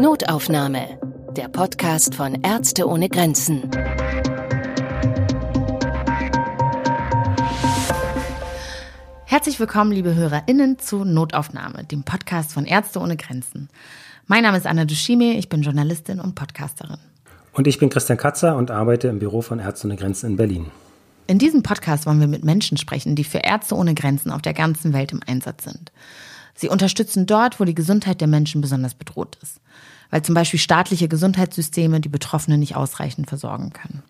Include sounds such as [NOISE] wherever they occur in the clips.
Notaufnahme. Der Podcast von Ärzte ohne Grenzen. Herzlich willkommen, liebe HörerInnen, zu Notaufnahme, dem Podcast von Ärzte ohne Grenzen. Mein Name ist Anna Dushime, ich bin Journalistin und Podcasterin. Und ich bin Christian Katzer und arbeite im Büro von Ärzte ohne Grenzen in Berlin. In diesem Podcast wollen wir mit Menschen sprechen, die für Ärzte ohne Grenzen auf der ganzen Welt im Einsatz sind. Sie unterstützen dort, wo die Gesundheit der Menschen besonders bedroht ist, weil zum Beispiel staatliche Gesundheitssysteme die Betroffenen nicht ausreichend versorgen können.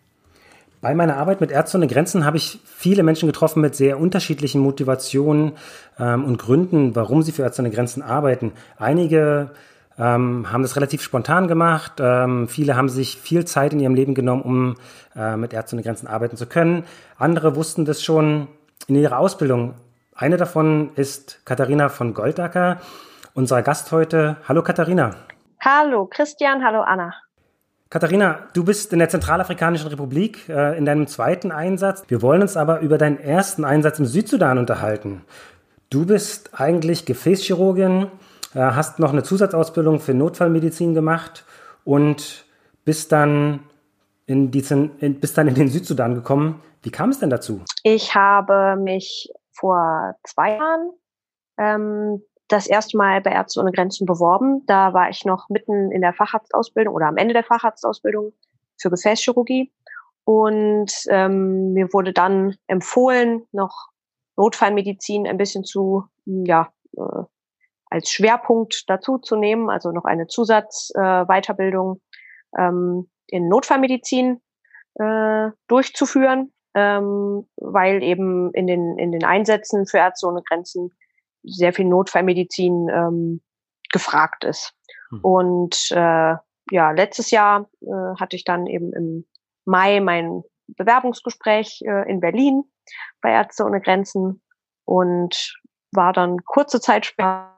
Bei meiner Arbeit mit Ärzte ohne Grenzen habe ich viele Menschen getroffen mit sehr unterschiedlichen Motivationen ähm, und Gründen, warum sie für Ärzte ohne Grenzen arbeiten. Einige ähm, haben das relativ spontan gemacht. Ähm, viele haben sich viel Zeit in ihrem Leben genommen, um äh, mit Ärzte ohne Grenzen arbeiten zu können. Andere wussten das schon in ihrer Ausbildung. Eine davon ist Katharina von Goldacker, unser Gast heute. Hallo Katharina. Hallo Christian, hallo Anna. Katharina, du bist in der Zentralafrikanischen Republik äh, in deinem zweiten Einsatz. Wir wollen uns aber über deinen ersten Einsatz im Südsudan unterhalten. Du bist eigentlich Gefäßchirurgin, hast noch eine Zusatzausbildung für Notfallmedizin gemacht und bist dann in, die, in, bist dann in den Südsudan gekommen. Wie kam es denn dazu? Ich habe mich vor zwei Jahren ähm, das erste Mal bei Ärzte ohne Grenzen beworben. Da war ich noch mitten in der Facharztausbildung oder am Ende der Facharztausbildung für Gefäßchirurgie. Und ähm, mir wurde dann empfohlen, noch Notfallmedizin ein bisschen zu, ja, äh, als Schwerpunkt dazu zu nehmen, also noch eine Zusatzweiterbildung äh, ähm, in Notfallmedizin äh, durchzuführen, ähm, weil eben in den, in den Einsätzen für Ärzte ohne Grenzen sehr viel Notfallmedizin ähm, gefragt ist. Hm. Und äh, ja, letztes Jahr äh, hatte ich dann eben im Mai mein Bewerbungsgespräch äh, in Berlin bei Ärzte ohne Grenzen und war dann kurze Zeit später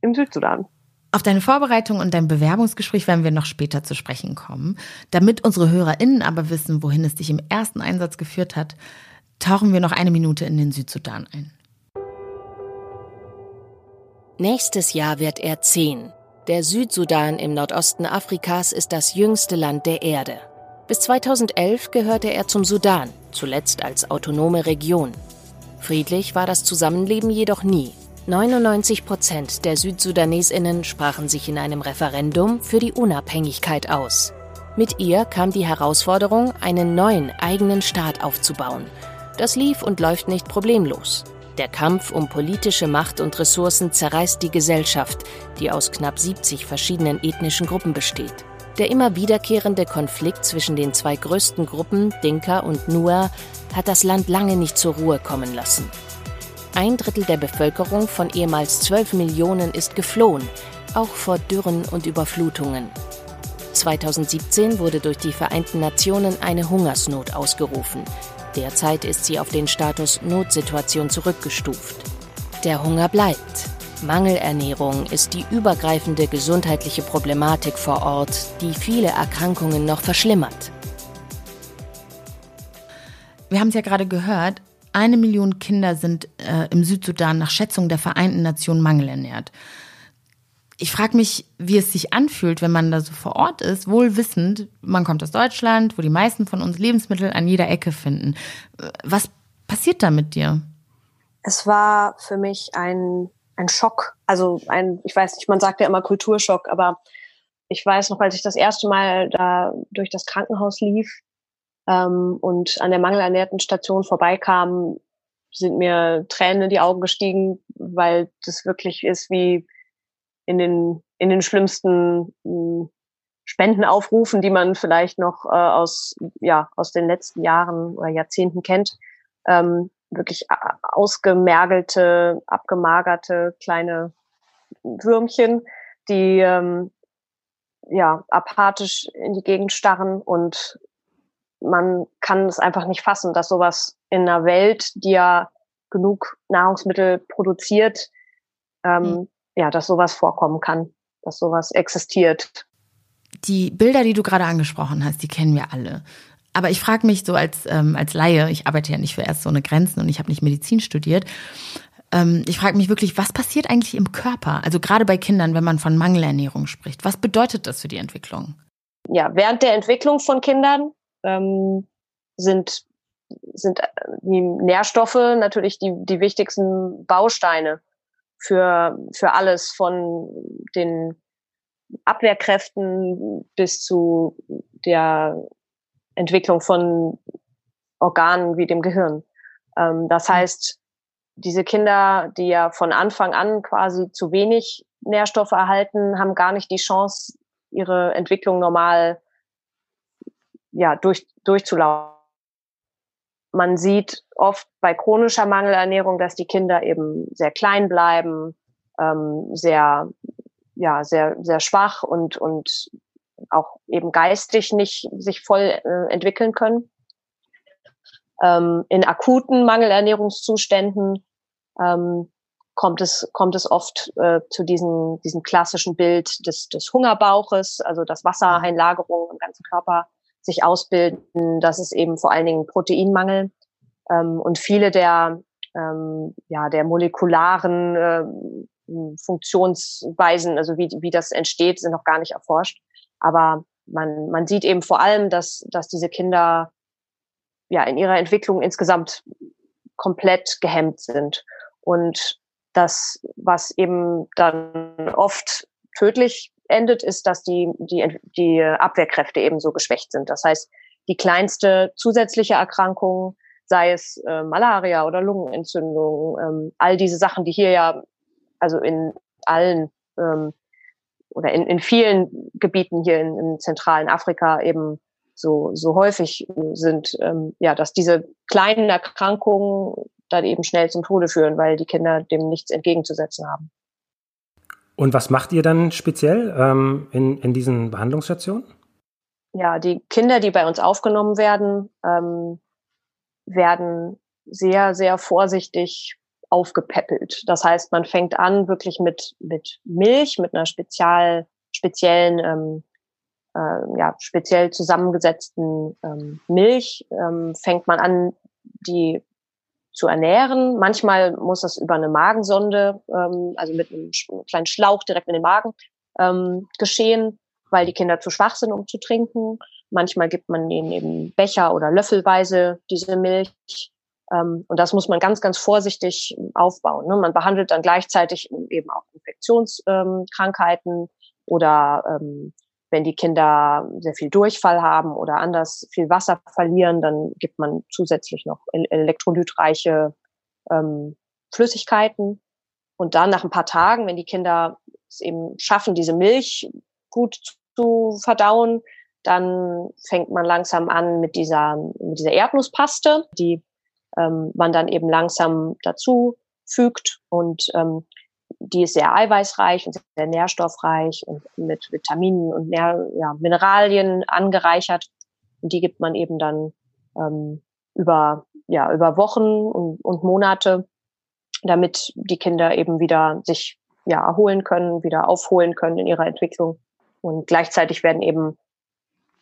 im Südsudan. Auf deine Vorbereitung und dein Bewerbungsgespräch werden wir noch später zu sprechen kommen. Damit unsere HörerInnen aber wissen, wohin es dich im ersten Einsatz geführt hat, tauchen wir noch eine Minute in den Südsudan ein. Nächstes Jahr wird er zehn. Der Südsudan im Nordosten Afrikas ist das jüngste Land der Erde. Bis 2011 gehörte er zum Sudan, zuletzt als autonome Region. Friedlich war das Zusammenleben jedoch nie. 99 Prozent der Südsudanesinnen sprachen sich in einem Referendum für die Unabhängigkeit aus. Mit ihr kam die Herausforderung, einen neuen eigenen Staat aufzubauen. Das lief und läuft nicht problemlos. Der Kampf um politische Macht und Ressourcen zerreißt die Gesellschaft, die aus knapp 70 verschiedenen ethnischen Gruppen besteht. Der immer wiederkehrende Konflikt zwischen den zwei größten Gruppen, Dinka und Nuer, hat das Land lange nicht zur Ruhe kommen lassen. Ein Drittel der Bevölkerung von ehemals 12 Millionen ist geflohen, auch vor Dürren und Überflutungen. 2017 wurde durch die Vereinten Nationen eine Hungersnot ausgerufen. Derzeit ist sie auf den Status Notsituation zurückgestuft. Der Hunger bleibt. Mangelernährung ist die übergreifende gesundheitliche Problematik vor Ort, die viele Erkrankungen noch verschlimmert. Wir haben es ja gerade gehört, eine Million Kinder sind äh, im Südsudan nach Schätzung der Vereinten Nationen mangelernährt. Ich frage mich, wie es sich anfühlt, wenn man da so vor Ort ist, wohl wissend, man kommt aus Deutschland, wo die meisten von uns Lebensmittel an jeder Ecke finden. Was passiert da mit dir? Es war für mich ein, ein Schock. Also ein, ich weiß nicht, man sagt ja immer Kulturschock, aber ich weiß noch, als ich das erste Mal da durch das Krankenhaus lief ähm, und an der mangelernährten Station vorbeikam, sind mir Tränen in die Augen gestiegen, weil das wirklich ist wie in den, in den schlimmsten mh, hm, Spendenaufrufen, die man vielleicht noch äh, aus, ja, aus den letzten Jahren oder Jahrzehnten kennt. Ähm, wirklich ausgemergelte, abgemagerte kleine Würmchen, die ähm, ja apathisch in die Gegend starren und man kann es einfach nicht fassen, dass sowas in einer Welt, die ja genug Nahrungsmittel produziert, ähm, mhm ja, dass sowas vorkommen kann, dass sowas existiert. Die Bilder, die du gerade angesprochen hast, die kennen wir alle. Aber ich frage mich so als, ähm, als Laie, ich arbeite ja nicht für Ärzte ohne Grenzen und ich habe nicht Medizin studiert. Ähm, ich frage mich wirklich, was passiert eigentlich im Körper? Also gerade bei Kindern, wenn man von Mangelernährung spricht. Was bedeutet das für die Entwicklung? Ja, während der Entwicklung von Kindern ähm, sind, sind äh, die Nährstoffe natürlich die, die wichtigsten Bausteine für, für alles von den Abwehrkräften bis zu der Entwicklung von Organen wie dem Gehirn. Ähm, das mhm. heißt, diese Kinder, die ja von Anfang an quasi zu wenig Nährstoffe erhalten, haben gar nicht die Chance, ihre Entwicklung normal ja, durch, durchzulaufen. Man sieht oft bei chronischer Mangelernährung, dass die Kinder eben sehr klein bleiben, ähm, sehr, ja, sehr, sehr schwach und, und auch eben geistig nicht sich voll äh, entwickeln können. Ähm, in akuten Mangelernährungszuständen ähm, kommt es kommt es oft äh, zu diesem diesem klassischen Bild des des Hungerbauches, also dass Wassereinlagerungen im ganzen Körper sich ausbilden. Das ist eben vor allen Dingen Proteinmangel ähm, und viele der ähm, ja der molekularen äh, Funktionsweisen, also wie wie das entsteht, sind noch gar nicht erforscht. Aber man man sieht eben vor allem, dass dass diese Kinder ja in ihrer Entwicklung insgesamt komplett gehemmt sind und das, was eben dann oft tödlich endet, ist, dass die, die, die Abwehrkräfte eben so geschwächt sind. Das heißt, die kleinste zusätzliche Erkrankung, sei es äh, Malaria oder Lungenentzündung, ähm, all diese Sachen, die hier ja, also in allen ähm, oder in, in vielen Gebieten hier in, in zentralen Afrika eben so, so häufig sind, ähm, ja, dass diese kleinen Erkrankungen dann eben schnell zum Tode führen, weil die Kinder dem nichts entgegenzusetzen haben. Und was macht ihr dann speziell ähm, in, in diesen Behandlungsstationen? Ja, die Kinder, die bei uns aufgenommen werden, ähm, werden sehr, sehr vorsichtig aufgepäppelt. Das heißt, man fängt an wirklich mit, mit Milch, mit einer spezial, speziellen, ähm, äh, ja, speziell zusammengesetzten ähm, Milch, ähm, fängt man an, die zu ernähren. Manchmal muss das über eine Magensonde, ähm, also mit einem kleinen Schlauch direkt in den Magen ähm, geschehen, weil die Kinder zu schwach sind, um zu trinken. Manchmal gibt man ihnen eben Becher oder Löffelweise diese Milch. Ähm, und das muss man ganz, ganz vorsichtig aufbauen. Ne? Man behandelt dann gleichzeitig eben auch Infektionskrankheiten oder ähm, wenn die Kinder sehr viel Durchfall haben oder anders viel Wasser verlieren, dann gibt man zusätzlich noch elektrolytreiche ähm, Flüssigkeiten. Und dann nach ein paar Tagen, wenn die Kinder es eben schaffen, diese Milch gut zu verdauen, dann fängt man langsam an mit dieser, mit dieser Erdnusspaste, die ähm, man dann eben langsam dazu fügt und ähm, die ist sehr eiweißreich und sehr nährstoffreich und mit Vitaminen und Nähr ja, Mineralien angereichert. Und die gibt man eben dann ähm, über, ja, über Wochen und, und Monate, damit die Kinder eben wieder sich ja, erholen können, wieder aufholen können in ihrer Entwicklung. Und gleichzeitig werden eben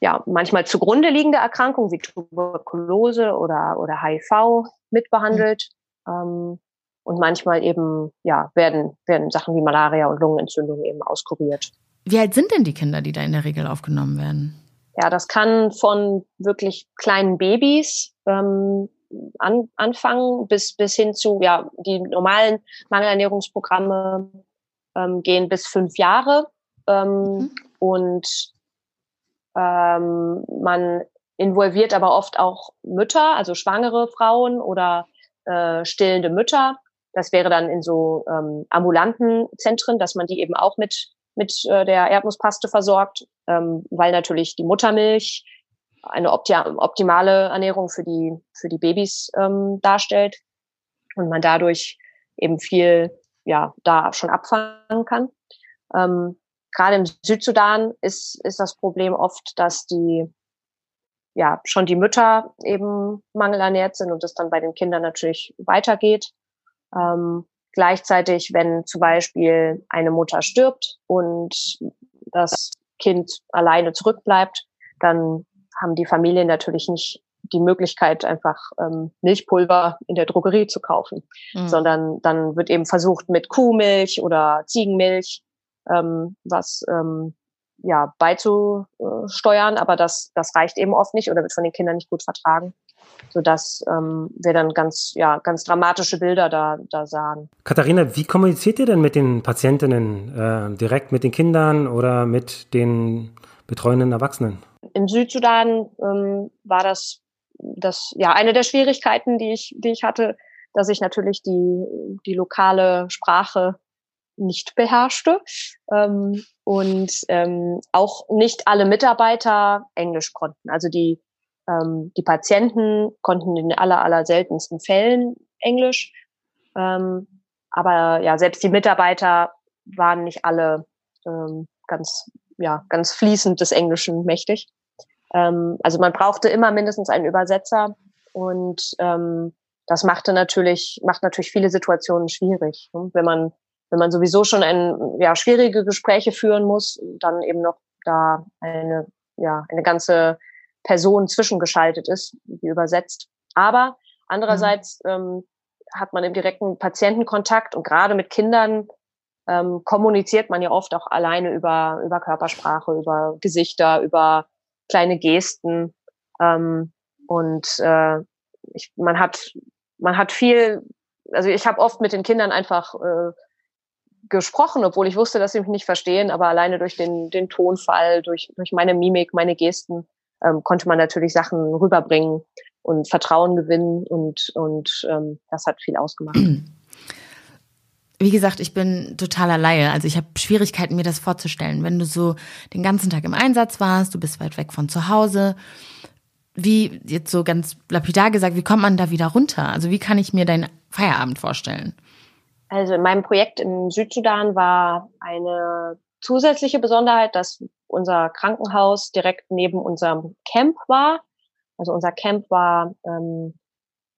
ja, manchmal zugrunde liegende Erkrankungen wie Tuberkulose oder, oder HIV mitbehandelt. Mhm. Ähm, und manchmal eben, ja, werden, werden Sachen wie Malaria und Lungenentzündung eben auskuriert. Wie alt sind denn die Kinder, die da in der Regel aufgenommen werden? Ja, das kann von wirklich kleinen Babys ähm, an, anfangen bis, bis hin zu, ja, die normalen Mangelernährungsprogramme ähm, gehen bis fünf Jahre. Ähm, mhm. Und ähm, man involviert aber oft auch Mütter, also schwangere Frauen oder äh, stillende Mütter, das wäre dann in so ähm, ambulanten Zentren, dass man die eben auch mit, mit äh, der Erdnusspaste versorgt, ähm, weil natürlich die Muttermilch eine optimale Ernährung für die, für die Babys ähm, darstellt und man dadurch eben viel ja, da schon abfangen kann. Ähm, Gerade im Südsudan ist, ist das Problem oft, dass die ja schon die Mütter eben mangelernährt sind und das dann bei den Kindern natürlich weitergeht. Ähm, gleichzeitig, wenn zum Beispiel eine Mutter stirbt und das Kind alleine zurückbleibt, dann haben die Familien natürlich nicht die Möglichkeit, einfach ähm, Milchpulver in der Drogerie zu kaufen, mhm. sondern dann wird eben versucht mit Kuhmilch oder Ziegenmilch ähm, was ähm, ja beizusteuern, aber das das reicht eben oft nicht oder wird von den Kindern nicht gut vertragen, so dass ähm, wir dann ganz ja ganz dramatische Bilder da da sahen. Katharina, wie kommuniziert ihr denn mit den Patientinnen äh, direkt mit den Kindern oder mit den betreuenden Erwachsenen? Im Südsudan ähm, war das das ja eine der Schwierigkeiten, die ich die ich hatte, dass ich natürlich die die lokale Sprache nicht beherrschte ähm, und ähm, auch nicht alle Mitarbeiter Englisch konnten. Also die ähm, die Patienten konnten in aller aller seltensten Fällen Englisch, ähm, aber ja selbst die Mitarbeiter waren nicht alle ähm, ganz ja ganz fließend des Englischen mächtig. Ähm, also man brauchte immer mindestens einen Übersetzer und ähm, das machte natürlich macht natürlich viele Situationen schwierig, ne? wenn man wenn man sowieso schon ein, ja, schwierige Gespräche führen muss, dann eben noch da eine, ja, eine ganze Person zwischengeschaltet ist, die übersetzt. Aber andererseits mhm. ähm, hat man im direkten Patientenkontakt und gerade mit Kindern ähm, kommuniziert man ja oft auch alleine über, über Körpersprache, über Gesichter, über kleine Gesten. Ähm, und äh, ich, man hat man hat viel, also ich habe oft mit den Kindern einfach äh, gesprochen, obwohl ich wusste, dass sie mich nicht verstehen, aber alleine durch den, den Tonfall, durch, durch meine Mimik, meine Gesten, ähm, konnte man natürlich Sachen rüberbringen und Vertrauen gewinnen und, und ähm, das hat viel ausgemacht. [CLEARS THROAT] Wie gesagt, ich bin totaler Laie. Also ich habe Schwierigkeiten, mir das vorzustellen. Wenn du so den ganzen Tag im Einsatz warst, du bist weit weg von zu Hause. Wie, jetzt so ganz lapidar gesagt, wie kommt man da wieder runter? Also wie kann ich mir deinen Feierabend vorstellen? Also in meinem Projekt im Südsudan war eine zusätzliche Besonderheit, dass unser Krankenhaus direkt neben unserem Camp war. Also unser Camp war ähm,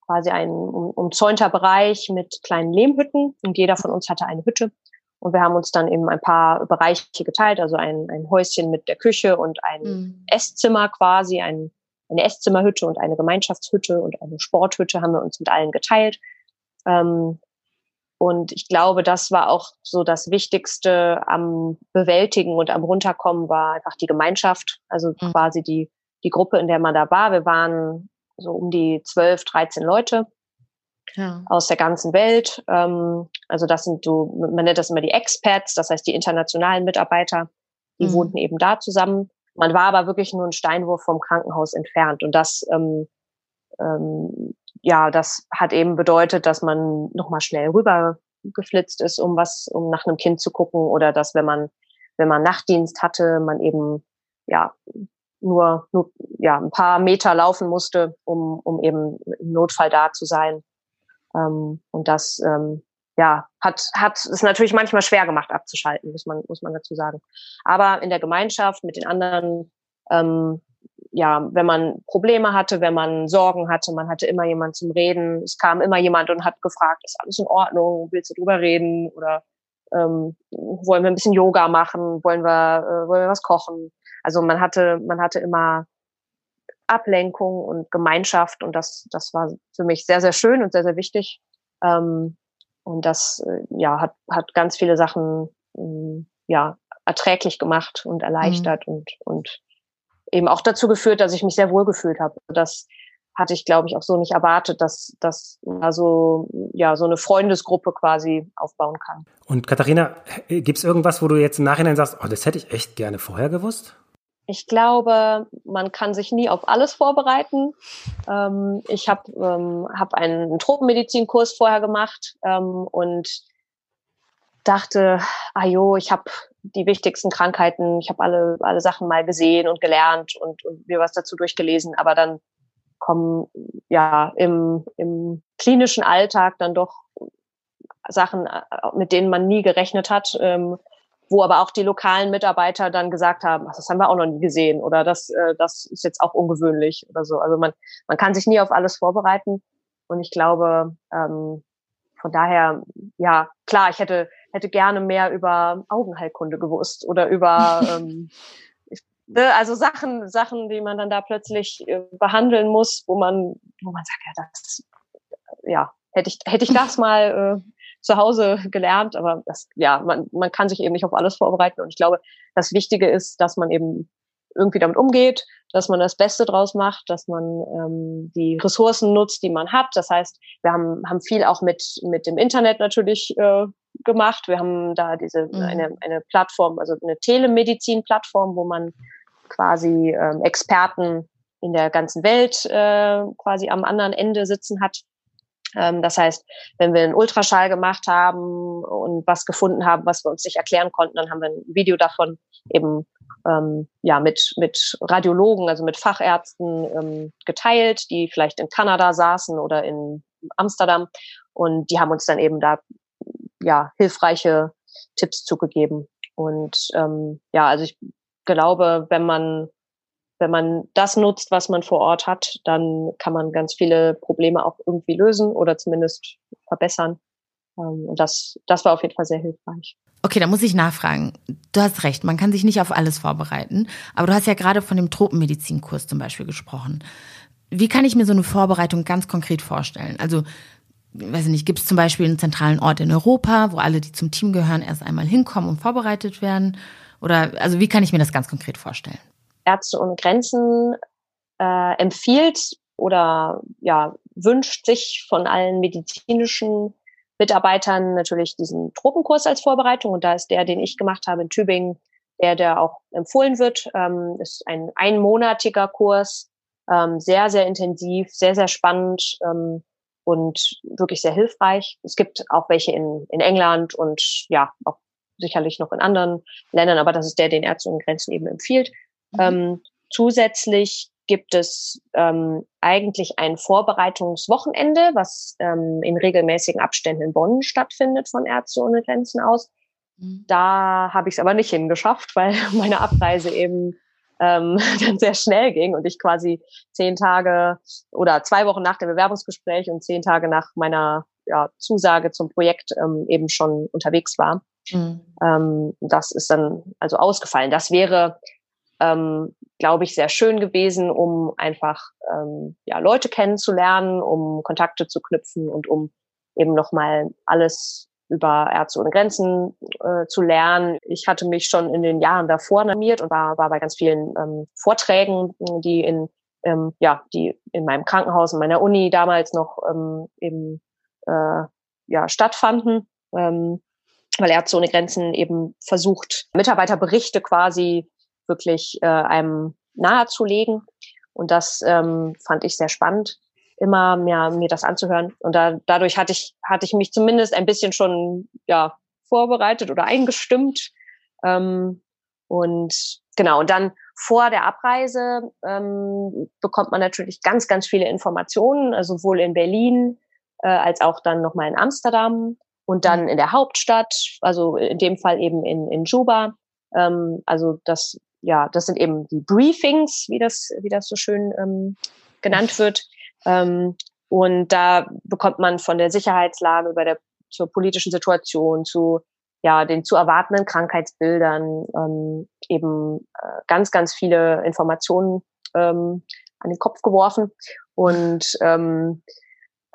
quasi ein um, umzäunter Bereich mit kleinen Lehmhütten und jeder von uns hatte eine Hütte. Und wir haben uns dann eben ein paar Bereiche geteilt, also ein, ein Häuschen mit der Küche und ein mhm. Esszimmer quasi, ein, eine Esszimmerhütte und eine Gemeinschaftshütte und eine Sporthütte haben wir uns mit allen geteilt. Ähm, und ich glaube, das war auch so das Wichtigste am Bewältigen und am Runterkommen war einfach die Gemeinschaft, also mhm. quasi die, die Gruppe, in der man da war. Wir waren so um die 12, 13 Leute ja. aus der ganzen Welt. Ähm, also das sind so, man nennt das immer die Expats, das heißt die internationalen Mitarbeiter, die mhm. wohnten eben da zusammen. Man war aber wirklich nur ein Steinwurf vom Krankenhaus entfernt. Und das ähm, ähm, ja, das hat eben bedeutet, dass man nochmal schnell rüber geflitzt ist, um was, um nach einem Kind zu gucken oder dass, wenn man, wenn man Nachtdienst hatte, man eben, ja, nur, nur ja, ein paar Meter laufen musste, um, um eben im Notfall da zu sein. Ähm, und das, ähm, ja, hat, hat es natürlich manchmal schwer gemacht abzuschalten, muss man, muss man dazu sagen. Aber in der Gemeinschaft mit den anderen ähm, ja, wenn man Probleme hatte, wenn man Sorgen hatte, man hatte immer jemand zum Reden. Es kam immer jemand und hat gefragt, ist alles in Ordnung? Willst du drüber reden? Oder ähm, wollen wir ein bisschen Yoga machen? Wollen wir, äh, wollen wir was kochen? Also man hatte, man hatte immer Ablenkung und Gemeinschaft und das, das war für mich sehr, sehr schön und sehr, sehr wichtig. Ähm, und das, äh, ja, hat, hat ganz viele Sachen, ähm, ja, erträglich gemacht und erleichtert mhm. und, und eben auch dazu geführt, dass ich mich sehr wohl gefühlt habe. Das hatte ich, glaube ich, auch so nicht erwartet, dass, dass man so, ja, so eine Freundesgruppe quasi aufbauen kann. Und Katharina, gibt es irgendwas, wo du jetzt im Nachhinein sagst, oh, das hätte ich echt gerne vorher gewusst? Ich glaube, man kann sich nie auf alles vorbereiten. Ähm, ich habe ähm, hab einen Tropenmedizinkurs vorher gemacht ähm, und dachte, ah jo, ich habe die wichtigsten Krankheiten, ich habe alle, alle Sachen mal gesehen und gelernt und, und mir was dazu durchgelesen, aber dann kommen ja im, im klinischen Alltag dann doch Sachen, äh, mit denen man nie gerechnet hat, ähm, wo aber auch die lokalen Mitarbeiter dann gesagt haben, das haben wir auch noch nie gesehen oder das, äh, das ist jetzt auch ungewöhnlich oder so. Also man, man kann sich nie auf alles vorbereiten und ich glaube, ähm, von daher, ja, klar, ich hätte, hätte gerne mehr über Augenheilkunde gewusst oder über, [LAUGHS] ähm, ne, also Sachen, Sachen, die man dann da plötzlich äh, behandeln muss, wo man, wo man sagt, ja, das, ja, hätte ich, hätte ich das [LAUGHS] mal äh, zu Hause gelernt, aber das, ja, man, man kann sich eben nicht auf alles vorbereiten. Und ich glaube, das Wichtige ist, dass man eben irgendwie damit umgeht, dass man das Beste draus macht, dass man ähm, die Ressourcen nutzt, die man hat. Das heißt, wir haben, haben viel auch mit, mit dem Internet natürlich äh, gemacht. Wir haben da diese mhm. eine, eine Plattform, also eine Telemedizin-Plattform, wo man quasi ähm, Experten in der ganzen Welt äh, quasi am anderen Ende sitzen hat. Ähm, das heißt, wenn wir einen Ultraschall gemacht haben und was gefunden haben, was wir uns nicht erklären konnten, dann haben wir ein Video davon eben ähm, ja mit mit Radiologen, also mit Fachärzten ähm, geteilt, die vielleicht in Kanada saßen oder in Amsterdam und die haben uns dann eben da ja hilfreiche Tipps zugegeben. Und ähm, ja, also ich glaube, wenn man wenn man das nutzt, was man vor Ort hat, dann kann man ganz viele Probleme auch irgendwie lösen oder zumindest verbessern. Ähm, und das, das war auf jeden Fall sehr hilfreich. Okay, da muss ich nachfragen. Du hast recht, man kann sich nicht auf alles vorbereiten. Aber du hast ja gerade von dem Tropenmedizinkurs zum Beispiel gesprochen. Wie kann ich mir so eine Vorbereitung ganz konkret vorstellen? Also, weiß ich nicht, gibt es zum Beispiel einen zentralen Ort in Europa, wo alle, die zum Team gehören, erst einmal hinkommen und vorbereitet werden? Oder also wie kann ich mir das ganz konkret vorstellen? Ärzte ohne Grenzen äh, empfiehlt oder ja wünscht sich von allen medizinischen Mitarbeitern natürlich diesen Tropenkurs als Vorbereitung und da ist der, den ich gemacht habe in Tübingen, der, der auch empfohlen wird, ähm, ist ein einmonatiger Kurs, ähm, sehr, sehr intensiv, sehr, sehr spannend ähm, und wirklich sehr hilfreich. Es gibt auch welche in, in England und ja, auch sicherlich noch in anderen Ländern, aber das ist der, den Ärzte ohne Grenzen eben empfiehlt. Mhm. Ähm, zusätzlich gibt es ähm, eigentlich ein Vorbereitungswochenende, was ähm, in regelmäßigen Abständen in Bonn stattfindet von Ärzte ohne Grenzen aus. Mhm. Da habe ich es aber nicht hingeschafft, weil [LAUGHS] meine Abreise eben ähm, [LAUGHS] dann sehr schnell ging und ich quasi zehn Tage oder zwei Wochen nach dem Bewerbungsgespräch und zehn Tage nach meiner ja, Zusage zum Projekt ähm, eben schon unterwegs war. Mhm. Ähm, das ist dann also ausgefallen. Das wäre ähm, glaube ich, sehr schön gewesen, um einfach ähm, ja, Leute kennenzulernen, um Kontakte zu knüpfen und um eben nochmal alles über Ärzte ohne Grenzen äh, zu lernen. Ich hatte mich schon in den Jahren davor animiert und war, war bei ganz vielen ähm, Vorträgen, die in ähm, ja, die in meinem Krankenhaus, in meiner Uni damals noch ähm, eben äh, ja, stattfanden, ähm, weil Ärzte ohne Grenzen eben versucht, Mitarbeiterberichte quasi wirklich äh, einem nahezulegen. Und das ähm, fand ich sehr spannend, immer mehr mir das anzuhören. Und da, dadurch hatte ich, hatte ich mich zumindest ein bisschen schon ja, vorbereitet oder eingestimmt. Ähm, und genau, und dann vor der Abreise ähm, bekommt man natürlich ganz, ganz viele Informationen, also sowohl in Berlin äh, als auch dann nochmal in Amsterdam und dann mhm. in der Hauptstadt, also in dem Fall eben in, in Juba. Ähm, also das ja, das sind eben die Briefings, wie das, wie das so schön ähm, genannt wird. Ähm, und da bekommt man von der Sicherheitslage über der zur politischen Situation, zu ja den zu erwartenden Krankheitsbildern ähm, eben äh, ganz, ganz viele Informationen ähm, an den Kopf geworfen und ähm,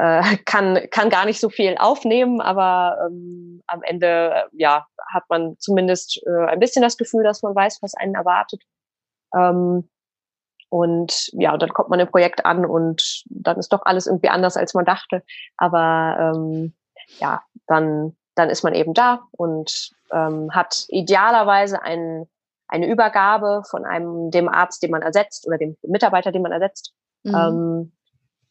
äh, kann, kann gar nicht so viel aufnehmen, aber ähm, am Ende ja, hat man zumindest äh, ein bisschen das Gefühl, dass man weiß, was einen erwartet. Ähm, und ja, dann kommt man im Projekt an und dann ist doch alles irgendwie anders, als man dachte. Aber ähm, ja, dann, dann ist man eben da und ähm, hat idealerweise ein, eine Übergabe von einem dem Arzt, den man ersetzt oder dem Mitarbeiter, den man ersetzt. Mhm. Ähm,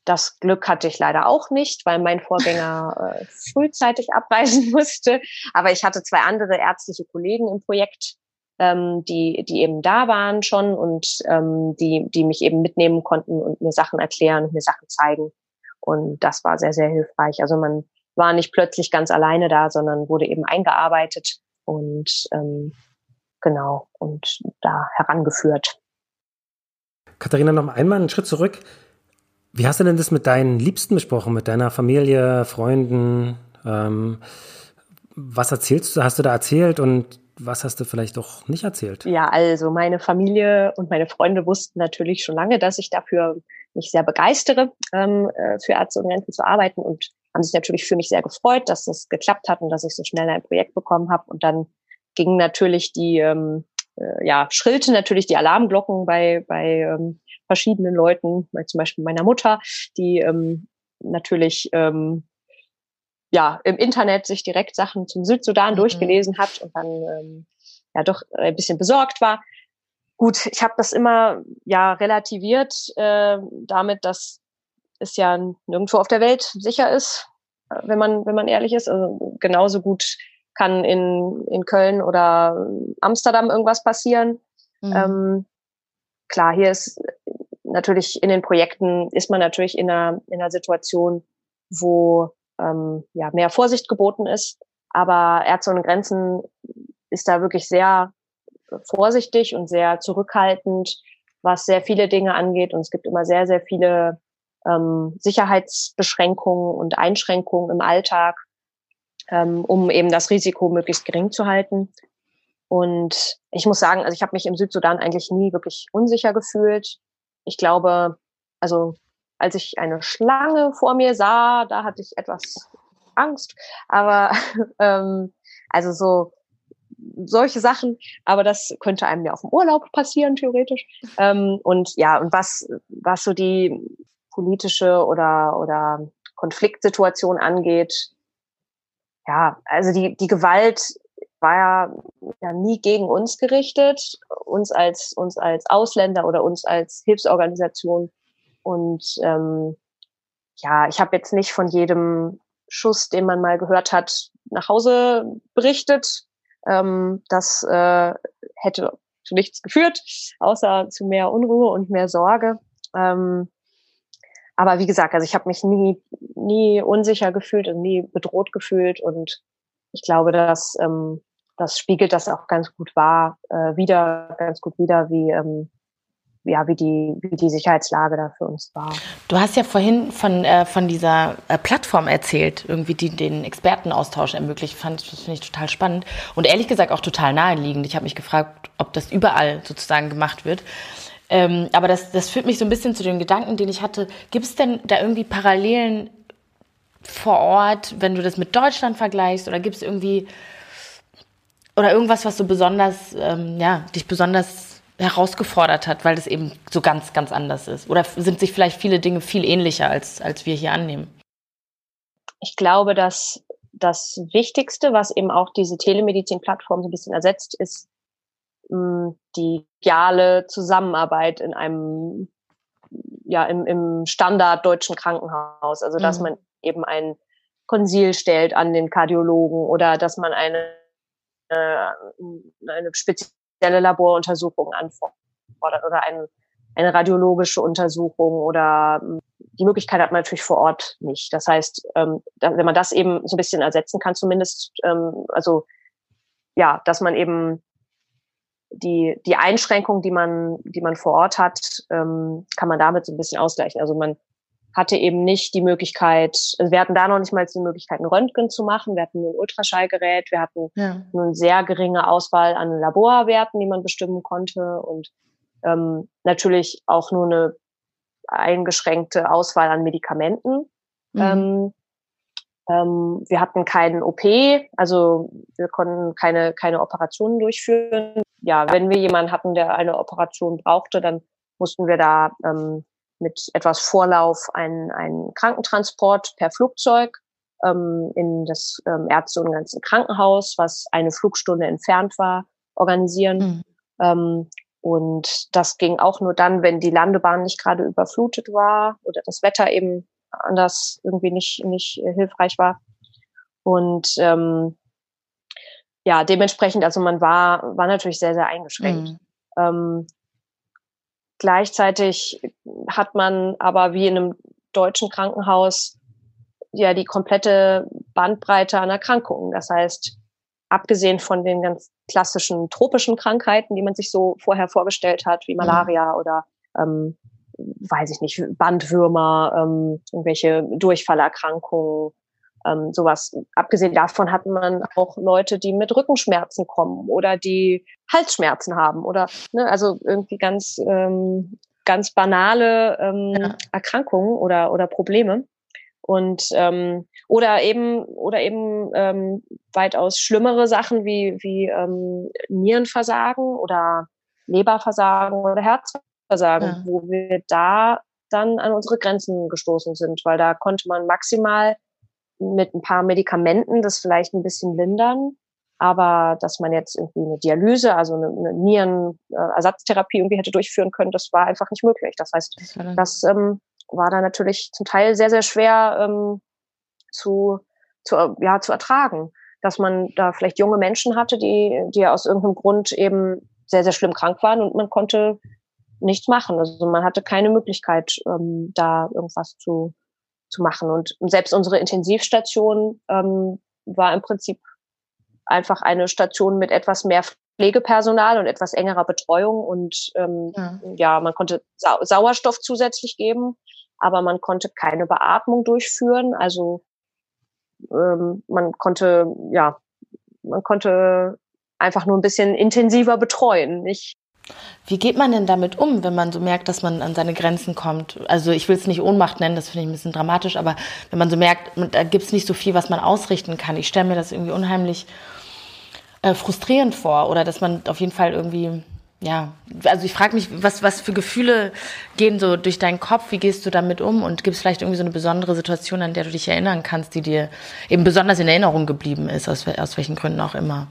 das Glück hatte ich leider auch nicht, weil mein Vorgänger [LAUGHS] äh, frühzeitig abreisen [LAUGHS] musste. Aber ich hatte zwei andere ärztliche Kollegen im Projekt, ähm, die, die eben da waren schon und ähm, die, die mich eben mitnehmen konnten und mir Sachen erklären und mir Sachen zeigen. Und das war sehr, sehr hilfreich. Also man war nicht plötzlich ganz alleine da, sondern wurde eben eingearbeitet und ähm, genau und da herangeführt. Katharina, noch einmal einen Schritt zurück. Wie hast du denn das mit deinen Liebsten besprochen, mit deiner Familie, Freunden? Ähm, was erzählst du, hast du da erzählt und was hast du vielleicht doch nicht erzählt? Ja, also meine Familie und meine Freunde wussten natürlich schon lange, dass ich dafür mich sehr begeistere, ähm, äh, für Ärzte und Grenzen zu arbeiten und haben sich natürlich für mich sehr gefreut, dass das geklappt hat und dass ich so schnell ein Projekt bekommen habe. Und dann gingen natürlich die, ähm, äh, ja, schrillte natürlich die Alarmglocken bei, bei ähm, verschiedenen Leuten, zum Beispiel meiner Mutter, die ähm, natürlich ähm, ja im Internet sich direkt Sachen zum Südsudan mhm. durchgelesen hat und dann ähm, ja doch ein bisschen besorgt war. Gut, ich habe das immer ja relativiert äh, damit, dass es ja nirgendwo auf der Welt sicher ist, äh, wenn man wenn man ehrlich ist. Also genauso gut kann in in Köln oder Amsterdam irgendwas passieren. Mhm. Ähm, klar, hier ist natürlich in den Projekten ist man natürlich in einer in einer Situation, wo ähm, ja, mehr Vorsicht geboten ist. Aber Ärzte ohne Grenzen ist da wirklich sehr vorsichtig und sehr zurückhaltend, was sehr viele Dinge angeht. Und es gibt immer sehr, sehr viele ähm, Sicherheitsbeschränkungen und Einschränkungen im Alltag, ähm, um eben das Risiko möglichst gering zu halten. Und ich muss sagen, also ich habe mich im Südsudan eigentlich nie wirklich unsicher gefühlt. Ich glaube, also als ich eine Schlange vor mir sah, da hatte ich etwas Angst. Aber [LAUGHS] ähm, also so solche Sachen, aber das könnte einem ja auch im Urlaub passieren, theoretisch. Ähm, und ja, und was, was so die politische oder, oder Konfliktsituation angeht, ja, also die, die Gewalt war ja, ja nie gegen uns gerichtet, uns als, uns als Ausländer oder uns als Hilfsorganisation und ähm, ja, ich habe jetzt nicht von jedem Schuss, den man mal gehört hat, nach Hause berichtet. Ähm, das äh, hätte zu nichts geführt, außer zu mehr Unruhe und mehr Sorge. Ähm, aber wie gesagt, also ich habe mich nie, nie unsicher gefühlt und nie bedroht gefühlt und ich glaube, dass ähm, das spiegelt das auch ganz gut wahr, äh, wieder, ganz gut wieder, wie ähm, ja, wie die, wie die Sicherheitslage da für uns war. Du hast ja vorhin von, äh, von dieser äh, Plattform erzählt, irgendwie, die den Expertenaustausch ermöglicht. Fand, das finde ich total spannend und ehrlich gesagt auch total naheliegend. Ich habe mich gefragt, ob das überall sozusagen gemacht wird. Ähm, aber das, das führt mich so ein bisschen zu den Gedanken, den ich hatte. Gibt es denn da irgendwie Parallelen vor Ort, wenn du das mit Deutschland vergleichst? Oder gibt es irgendwie oder irgendwas, was so besonders, ähm, ja, dich besonders herausgefordert hat, weil das eben so ganz, ganz anders ist? Oder sind sich vielleicht viele Dinge viel ähnlicher, als, als wir hier annehmen? Ich glaube, dass das Wichtigste, was eben auch diese Telemedizin-Plattform so ein bisschen ersetzt, ist mh, hm, die ideale Zusammenarbeit in einem, ja, im, im Standard deutschen Krankenhaus. Also, dass mhm. man eben ein Konsil stellt an den Kardiologen oder dass man eine, eine spezielle Laboruntersuchungen anfordert oder ein, eine radiologische Untersuchung oder hm, die Möglichkeit hat man natürlich vor Ort nicht. Das heißt, ähm, wenn man das eben so ein bisschen ersetzen kann, zumindest, ähm, also ja, dass man eben die, die Einschränkung, die man, die man vor Ort hat, ähm, kann man damit so ein bisschen ausgleichen. Also man hatte eben nicht die Möglichkeit, also wir hatten da noch nicht mal die Möglichkeit, ein Röntgen zu machen. Wir hatten nur ein Ultraschallgerät, wir hatten ja. nur eine sehr geringe Auswahl an Laborwerten, die man bestimmen konnte und ähm, natürlich auch nur eine eingeschränkte Auswahl an Medikamenten. Mhm. Ähm, ähm, wir hatten keinen OP, also wir konnten keine, keine Operationen durchführen. Ja, wenn wir jemanden hatten, der eine Operation brauchte, dann mussten wir da ähm, mit etwas Vorlauf einen, einen Krankentransport per Flugzeug ähm, in das ähm, Ärzte- und ganzen Krankenhaus, was eine Flugstunde entfernt war, organisieren. Mhm. Ähm, und das ging auch nur dann, wenn die Landebahn nicht gerade überflutet war oder das Wetter eben anders irgendwie nicht, nicht hilfreich war. Und ähm, ja, dementsprechend, also man war, war natürlich sehr, sehr eingeschränkt. Mhm. Ähm, Gleichzeitig hat man aber wie in einem deutschen Krankenhaus ja die komplette Bandbreite an Erkrankungen. Das heißt, abgesehen von den ganz klassischen tropischen Krankheiten, die man sich so vorher vorgestellt hat, wie mhm. Malaria oder ähm, weiß ich nicht, Bandwürmer, ähm, irgendwelche Durchfallerkrankungen, ähm, sowas. Abgesehen davon hat man auch Leute, die mit Rückenschmerzen kommen oder die Halsschmerzen haben oder ne, also irgendwie ganz ähm, ganz banale ähm, ja. Erkrankungen oder oder Probleme und ähm, oder eben oder eben ähm, weitaus schlimmere Sachen wie wie ähm, Nierenversagen oder Leberversagen oder Herzversagen, ja. wo wir da dann an unsere Grenzen gestoßen sind, weil da konnte man maximal mit ein paar Medikamenten das vielleicht ein bisschen lindern, aber dass man jetzt irgendwie eine Dialyse, also eine, eine Nierenersatztherapie irgendwie hätte durchführen können, das war einfach nicht möglich. Das heißt, das, das ähm, war da natürlich zum Teil sehr, sehr schwer ähm, zu, zu, ja, zu ertragen. Dass man da vielleicht junge Menschen hatte, die, die aus irgendeinem Grund eben sehr, sehr schlimm krank waren und man konnte nichts machen. Also man hatte keine Möglichkeit, ähm, da irgendwas zu, zu machen. Und selbst unsere Intensivstation ähm, war im Prinzip einfach eine Station mit etwas mehr Pflegepersonal und etwas engerer Betreuung. Und ähm, ja. ja, man konnte Sau Sauerstoff zusätzlich geben, aber man konnte keine Beatmung durchführen. Also ähm, man konnte, ja, man konnte einfach nur ein bisschen intensiver betreuen, nicht wie geht man denn damit um, wenn man so merkt, dass man an seine Grenzen kommt? Also ich will es nicht Ohnmacht nennen, das finde ich ein bisschen dramatisch, aber wenn man so merkt, da gibt es nicht so viel, was man ausrichten kann. Ich stelle mir das irgendwie unheimlich äh, frustrierend vor oder dass man auf jeden Fall irgendwie, ja, also ich frage mich, was, was für Gefühle gehen so durch deinen Kopf, wie gehst du damit um und gibt es vielleicht irgendwie so eine besondere Situation, an der du dich erinnern kannst, die dir eben besonders in Erinnerung geblieben ist, aus, aus welchen Gründen auch immer?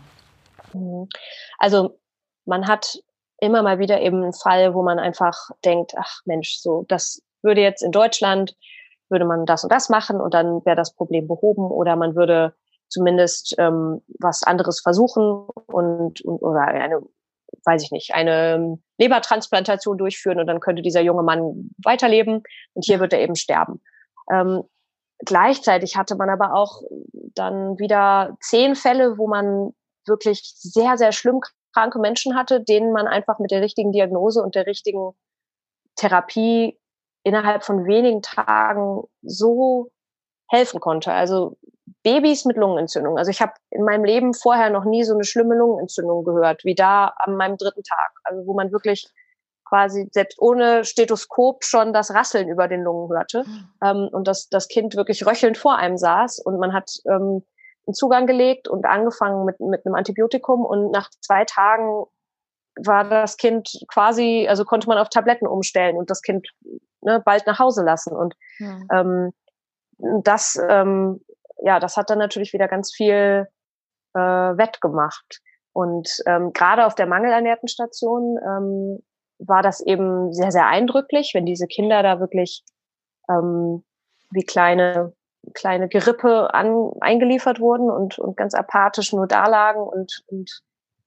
Mhm. Also man hat immer mal wieder eben ein Fall, wo man einfach denkt, ach Mensch, so, das würde jetzt in Deutschland, würde man das und das machen und dann wäre das Problem behoben oder man würde zumindest ähm, was anderes versuchen und, und oder eine, weiß ich nicht, eine Lebertransplantation durchführen und dann könnte dieser junge Mann weiterleben und hier wird er eben sterben. Ähm, gleichzeitig hatte man aber auch dann wieder zehn Fälle, wo man wirklich sehr, sehr schlimm kranke Menschen hatte, denen man einfach mit der richtigen Diagnose und der richtigen Therapie innerhalb von wenigen Tagen so helfen konnte. Also Babys mit Lungenentzündung. Also ich habe in meinem Leben vorher noch nie so eine schlimme Lungenentzündung gehört, wie da an meinem dritten Tag. Also wo man wirklich quasi selbst ohne Stethoskop schon das Rasseln über den Lungen hörte mhm. ähm, und dass das Kind wirklich röchelnd vor einem saß und man hat ähm, einen Zugang gelegt und angefangen mit, mit einem Antibiotikum und nach zwei Tagen war das Kind quasi, also konnte man auf Tabletten umstellen und das Kind ne, bald nach Hause lassen. Und ja. ähm, das, ähm, ja, das hat dann natürlich wieder ganz viel äh, wettgemacht. Und ähm, gerade auf der mangelernährten Station ähm, war das eben sehr, sehr eindrücklich, wenn diese Kinder da wirklich ähm, wie kleine kleine Gerippe an, eingeliefert wurden und, und ganz apathisch nur da lagen und, und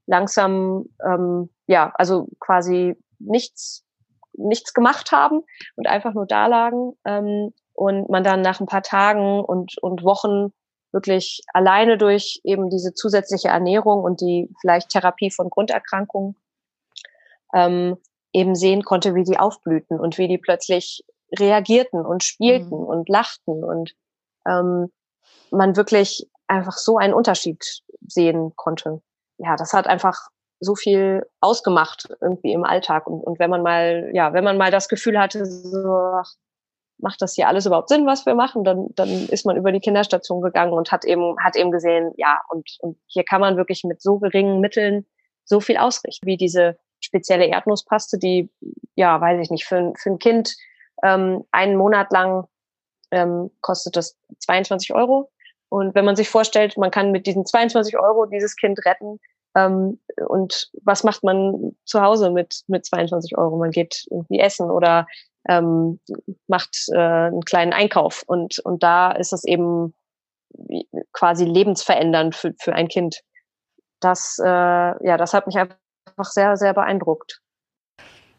langsam, ähm, ja, also quasi nichts, nichts gemacht haben und einfach nur da lagen. Ähm, und man dann nach ein paar Tagen und, und Wochen wirklich alleine durch eben diese zusätzliche Ernährung und die vielleicht Therapie von Grunderkrankungen ähm, eben sehen konnte, wie die aufblühten und wie die plötzlich reagierten und spielten mhm. und lachten und ähm, man wirklich einfach so einen Unterschied sehen konnte. Ja, das hat einfach so viel ausgemacht irgendwie im Alltag. Und, und wenn man mal, ja, wenn man mal das Gefühl hatte, so, ach, macht das hier alles überhaupt Sinn, was wir machen, dann, dann ist man über die Kinderstation gegangen und hat eben, hat eben gesehen, ja, und, und hier kann man wirklich mit so geringen Mitteln so viel ausrichten, wie diese spezielle Erdnusspaste, die, ja, weiß ich nicht, für, für ein Kind ähm, einen Monat lang ähm, kostet das 22 Euro. Und wenn man sich vorstellt, man kann mit diesen 22 Euro dieses Kind retten, ähm, und was macht man zu Hause mit, mit 22 Euro? Man geht irgendwie essen oder ähm, macht äh, einen kleinen Einkauf. Und, und da ist es eben quasi lebensverändernd für, für ein Kind. Das, äh, ja, das hat mich einfach sehr, sehr beeindruckt.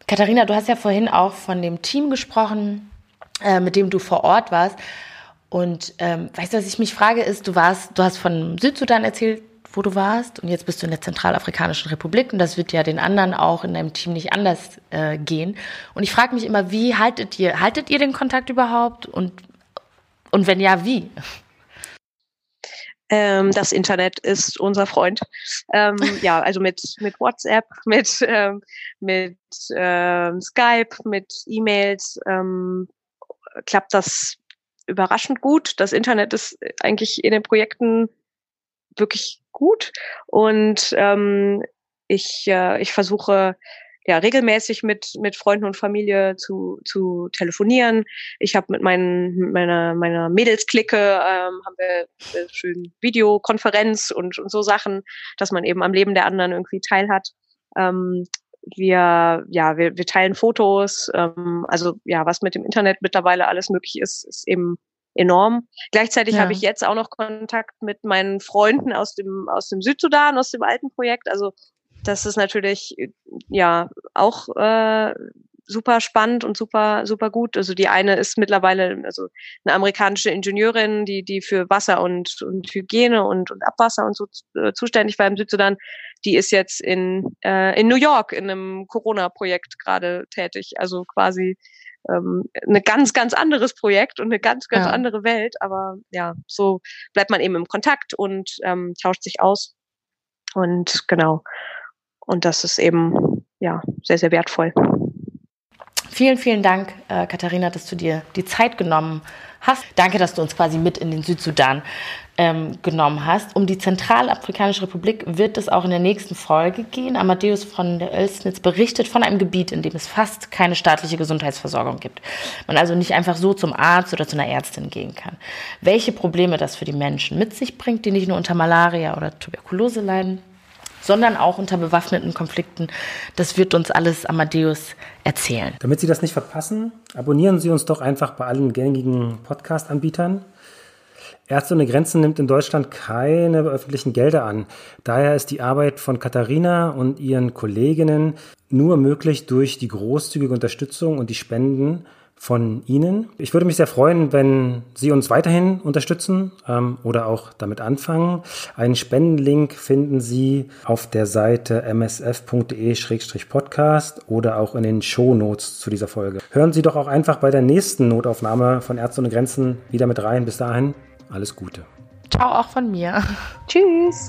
Katharina, du hast ja vorhin auch von dem Team gesprochen, äh, mit dem du vor Ort warst. Und ähm, weißt du, was ich mich frage, ist, du warst, du hast von Südsudan erzählt, wo du warst, und jetzt bist du in der Zentralafrikanischen Republik und das wird ja den anderen auch in deinem Team nicht anders äh, gehen. Und ich frage mich immer, wie haltet ihr, haltet ihr den Kontakt überhaupt? Und, und wenn ja, wie? Ähm, das Internet ist unser Freund. Ähm, ja, also mit, mit WhatsApp, mit, ähm, mit ähm, Skype, mit E-Mails ähm, klappt das überraschend gut. Das Internet ist eigentlich in den Projekten wirklich gut und ähm, ich, äh, ich versuche ja regelmäßig mit mit Freunden und Familie zu zu telefonieren. Ich habe mit meinen mit meiner meiner Mädelsklicke ähm, haben wir schön Videokonferenz und und so Sachen, dass man eben am Leben der anderen irgendwie teilhat. Ähm, wir ja wir, wir teilen Fotos. Ähm, also ja, was mit dem Internet mittlerweile alles möglich ist, ist eben enorm. Gleichzeitig ja. habe ich jetzt auch noch Kontakt mit meinen Freunden aus dem aus dem Südsudan, aus dem alten Projekt. Also das ist natürlich ja auch äh, super spannend und super super gut. Also die eine ist mittlerweile also eine amerikanische Ingenieurin, die die für Wasser und und Hygiene und und Abwasser und so äh, zuständig war im Südsudan. Die ist jetzt in äh, in New York in einem Corona-Projekt gerade tätig. Also quasi ähm, eine ganz ganz anderes Projekt und eine ganz ganz ja. andere Welt. Aber ja, so bleibt man eben im Kontakt und ähm, tauscht sich aus. Und genau. Und das ist eben ja sehr, sehr wertvoll. Vielen, vielen Dank, äh, Katharina, dass du dir die Zeit genommen hast. Danke, dass du uns quasi mit in den Südsudan ähm, genommen hast. Um die Zentralafrikanische Republik wird es auch in der nächsten Folge gehen. Amadeus von der Oelsnitz berichtet von einem Gebiet, in dem es fast keine staatliche Gesundheitsversorgung gibt. Man also nicht einfach so zum Arzt oder zu einer Ärztin gehen kann. Welche Probleme das für die Menschen mit sich bringt, die nicht nur unter Malaria oder Tuberkulose leiden, sondern auch unter bewaffneten Konflikten. Das wird uns alles Amadeus erzählen. Damit Sie das nicht verpassen, abonnieren Sie uns doch einfach bei allen gängigen Podcast-Anbietern. Ärzte ohne Grenzen nimmt in Deutschland keine öffentlichen Gelder an. Daher ist die Arbeit von Katharina und ihren Kolleginnen nur möglich durch die großzügige Unterstützung und die Spenden von Ihnen. Ich würde mich sehr freuen, wenn Sie uns weiterhin unterstützen ähm, oder auch damit anfangen. Einen Spendenlink finden Sie auf der Seite msf.de-podcast oder auch in den Shownotes zu dieser Folge. Hören Sie doch auch einfach bei der nächsten Notaufnahme von Ärzte ohne Grenzen wieder mit rein. Bis dahin, alles Gute. Ciao auch von mir. Tschüss.